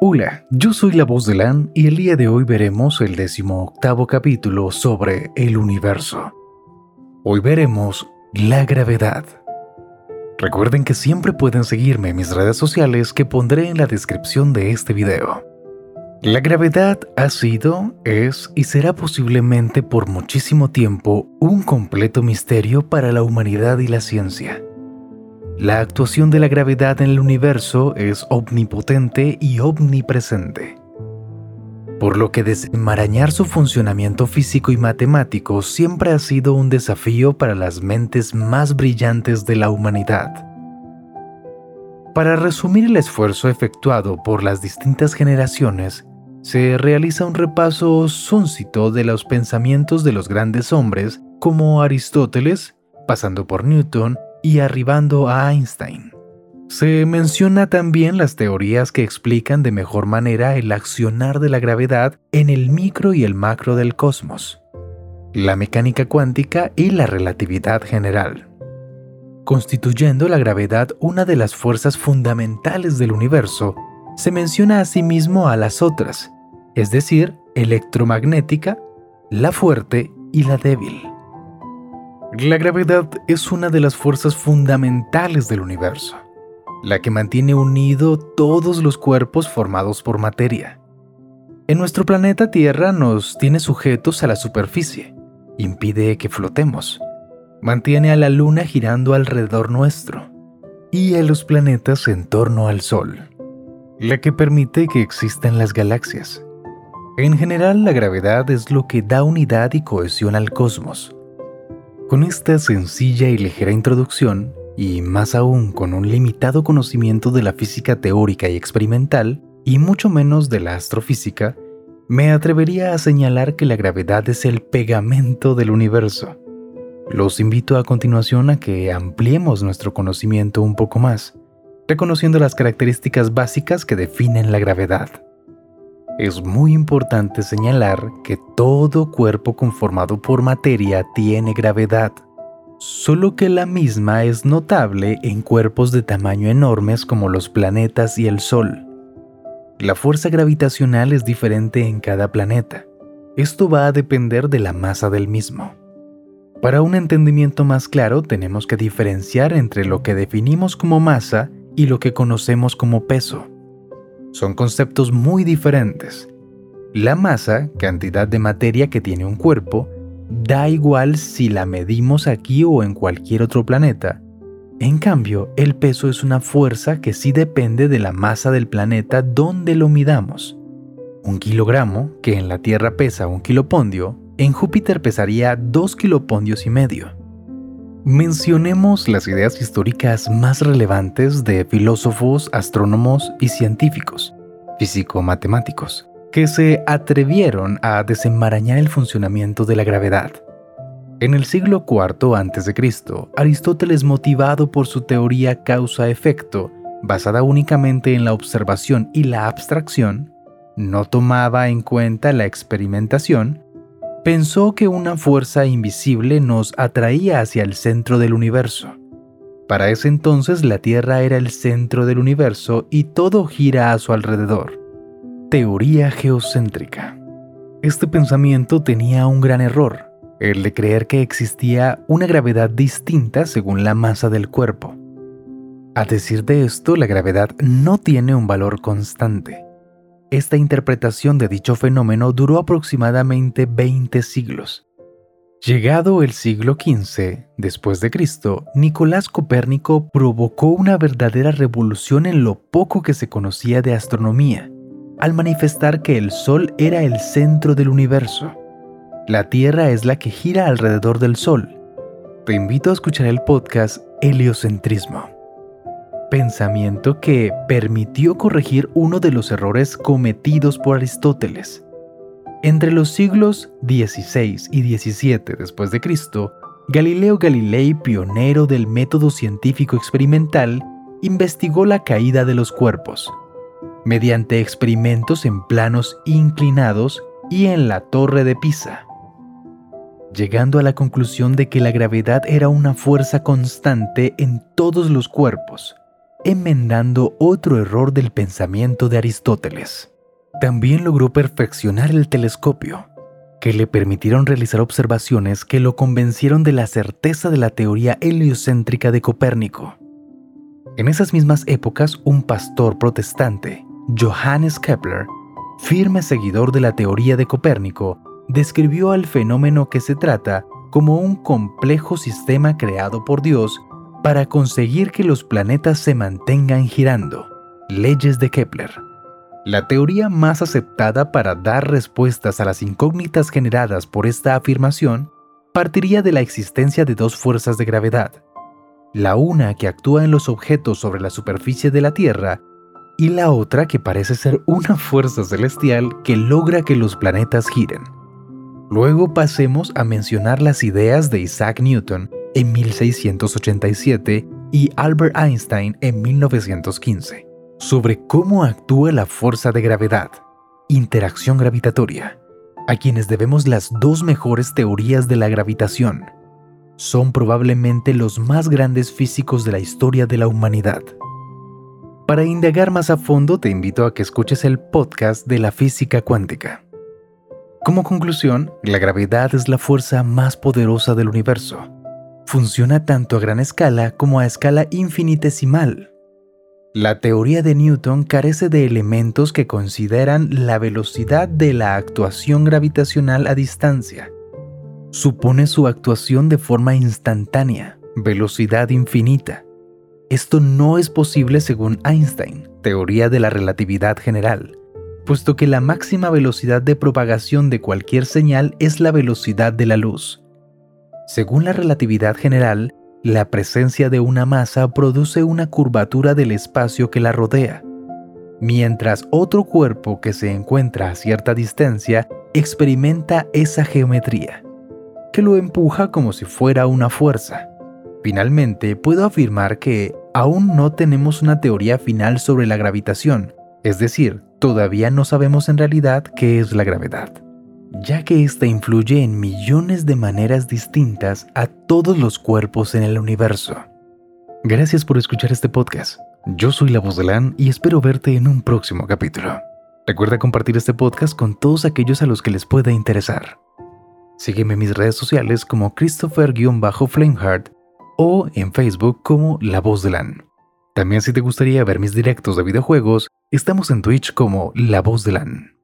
Hola, yo soy la voz de Lan y el día de hoy veremos el decimoctavo capítulo sobre el universo. Hoy veremos la gravedad. Recuerden que siempre pueden seguirme en mis redes sociales que pondré en la descripción de este video. La gravedad ha sido, es y será posiblemente por muchísimo tiempo un completo misterio para la humanidad y la ciencia. La actuación de la gravedad en el universo es omnipotente y omnipresente, por lo que desenmarañar su funcionamiento físico y matemático siempre ha sido un desafío para las mentes más brillantes de la humanidad. Para resumir el esfuerzo efectuado por las distintas generaciones, se realiza un repaso súncito de los pensamientos de los grandes hombres como Aristóteles, pasando por Newton, y arribando a Einstein. Se menciona también las teorías que explican de mejor manera el accionar de la gravedad en el micro y el macro del cosmos, la mecánica cuántica y la relatividad general, constituyendo la gravedad una de las fuerzas fundamentales del universo, se menciona asimismo a las otras, es decir, electromagnética, la fuerte y la débil. La gravedad es una de las fuerzas fundamentales del universo, la que mantiene unido todos los cuerpos formados por materia. En nuestro planeta Tierra nos tiene sujetos a la superficie, impide que flotemos, mantiene a la Luna girando alrededor nuestro y a los planetas en torno al Sol, la que permite que existan las galaxias. En general, la gravedad es lo que da unidad y cohesión al cosmos con esta sencilla y ligera introducción, y más aún con un limitado conocimiento de la física teórica y experimental, y mucho menos de la astrofísica, me atrevería a señalar que la gravedad es el pegamento del universo. Los invito a continuación a que ampliemos nuestro conocimiento un poco más, reconociendo las características básicas que definen la gravedad. Es muy importante señalar que todo cuerpo conformado por materia tiene gravedad, solo que la misma es notable en cuerpos de tamaño enormes como los planetas y el Sol. La fuerza gravitacional es diferente en cada planeta. Esto va a depender de la masa del mismo. Para un entendimiento más claro tenemos que diferenciar entre lo que definimos como masa y lo que conocemos como peso. Son conceptos muy diferentes. La masa, cantidad de materia que tiene un cuerpo, da igual si la medimos aquí o en cualquier otro planeta. En cambio, el peso es una fuerza que sí depende de la masa del planeta donde lo midamos. Un kilogramo, que en la Tierra pesa un kilopondio, en Júpiter pesaría dos kilopondios y medio. Mencionemos las ideas históricas más relevantes de filósofos, astrónomos y científicos, físico-matemáticos, que se atrevieron a desenmarañar el funcionamiento de la gravedad. En el siglo IV a.C., Aristóteles, motivado por su teoría causa-efecto, basada únicamente en la observación y la abstracción, no tomaba en cuenta la experimentación pensó que una fuerza invisible nos atraía hacia el centro del universo. Para ese entonces la Tierra era el centro del universo y todo gira a su alrededor. Teoría geocéntrica. Este pensamiento tenía un gran error, el de creer que existía una gravedad distinta según la masa del cuerpo. A decir de esto, la gravedad no tiene un valor constante. Esta interpretación de dicho fenómeno duró aproximadamente 20 siglos. Llegado el siglo XV después de Cristo, Nicolás Copérnico provocó una verdadera revolución en lo poco que se conocía de astronomía, al manifestar que el Sol era el centro del universo. La Tierra es la que gira alrededor del Sol. Te invito a escuchar el podcast Heliocentrismo pensamiento que permitió corregir uno de los errores cometidos por Aristóteles. Entre los siglos XVI y XVII después de Cristo, Galileo Galilei, pionero del método científico experimental, investigó la caída de los cuerpos, mediante experimentos en planos inclinados y en la torre de Pisa, llegando a la conclusión de que la gravedad era una fuerza constante en todos los cuerpos, enmendando otro error del pensamiento de Aristóteles. También logró perfeccionar el telescopio, que le permitieron realizar observaciones que lo convencieron de la certeza de la teoría heliocéntrica de Copérnico. En esas mismas épocas, un pastor protestante, Johannes Kepler, firme seguidor de la teoría de Copérnico, describió al fenómeno que se trata como un complejo sistema creado por Dios para conseguir que los planetas se mantengan girando. Leyes de Kepler. La teoría más aceptada para dar respuestas a las incógnitas generadas por esta afirmación partiría de la existencia de dos fuerzas de gravedad, la una que actúa en los objetos sobre la superficie de la Tierra y la otra que parece ser una fuerza celestial que logra que los planetas giren. Luego pasemos a mencionar las ideas de Isaac Newton en 1687 y Albert Einstein en 1915 sobre cómo actúa la fuerza de gravedad, interacción gravitatoria, a quienes debemos las dos mejores teorías de la gravitación. Son probablemente los más grandes físicos de la historia de la humanidad. Para indagar más a fondo te invito a que escuches el podcast de la física cuántica. Como conclusión, la gravedad es la fuerza más poderosa del universo. Funciona tanto a gran escala como a escala infinitesimal la teoría de Newton carece de elementos que consideran la velocidad de la actuación gravitacional a distancia. Supone su actuación de forma instantánea, velocidad infinita. Esto no es posible según Einstein, teoría de la relatividad general, puesto que la máxima velocidad de propagación de cualquier señal es la velocidad de la luz. Según la relatividad general, la presencia de una masa produce una curvatura del espacio que la rodea, mientras otro cuerpo que se encuentra a cierta distancia experimenta esa geometría, que lo empuja como si fuera una fuerza. Finalmente, puedo afirmar que aún no tenemos una teoría final sobre la gravitación, es decir, todavía no sabemos en realidad qué es la gravedad ya que ésta influye en millones de maneras distintas a todos los cuerpos en el universo. Gracias por escuchar este podcast. Yo soy la voz de Lan y espero verte en un próximo capítulo. Recuerda compartir este podcast con todos aquellos a los que les pueda interesar. Sígueme en mis redes sociales como Christopher-Flameheart o en Facebook como La Voz de Lan. También si te gustaría ver mis directos de videojuegos, estamos en Twitch como La Voz de Lan.